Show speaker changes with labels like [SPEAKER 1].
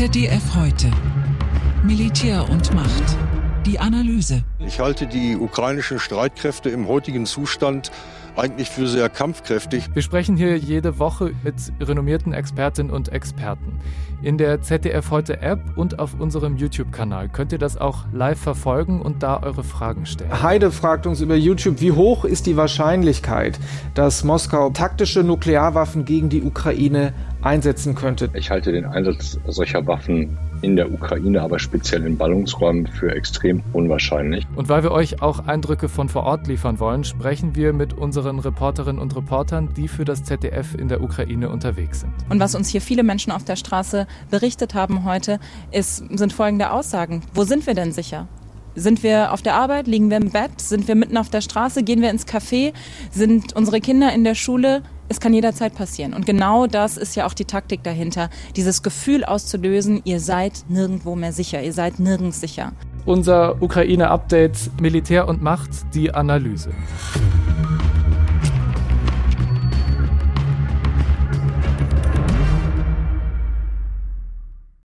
[SPEAKER 1] ZDF heute. Militär und Macht. Die Analyse.
[SPEAKER 2] Ich halte die ukrainischen Streitkräfte im heutigen Zustand eigentlich für sehr kampfkräftig.
[SPEAKER 3] Wir sprechen hier jede Woche mit renommierten Expertinnen und Experten. In der ZDF Heute App und auf unserem YouTube-Kanal könnt ihr das auch live verfolgen und da eure Fragen stellen.
[SPEAKER 4] Heide fragt uns über YouTube, wie hoch ist die Wahrscheinlichkeit, dass Moskau taktische Nuklearwaffen gegen die Ukraine einsetzen könnte?
[SPEAKER 5] Ich halte den Einsatz solcher Waffen in der Ukraine, aber speziell in Ballungsräumen für extrem unwahrscheinlich.
[SPEAKER 3] Und weil wir euch auch Eindrücke von vor Ort liefern wollen, sprechen wir mit unseren Reporterinnen und Reportern, die für das ZDF in der Ukraine unterwegs sind.
[SPEAKER 6] Und was uns hier viele Menschen auf der Straße berichtet haben heute, ist, sind folgende Aussagen. Wo sind wir denn sicher? Sind wir auf der Arbeit? Liegen wir im Bett? Sind wir mitten auf der Straße? Gehen wir ins Café? Sind unsere Kinder in der Schule? Es kann jederzeit passieren. Und genau das ist ja auch die Taktik dahinter, dieses Gefühl auszulösen, ihr seid nirgendwo mehr sicher, ihr seid nirgends sicher.
[SPEAKER 3] Unser Ukraine-Update Militär und Macht, die Analyse.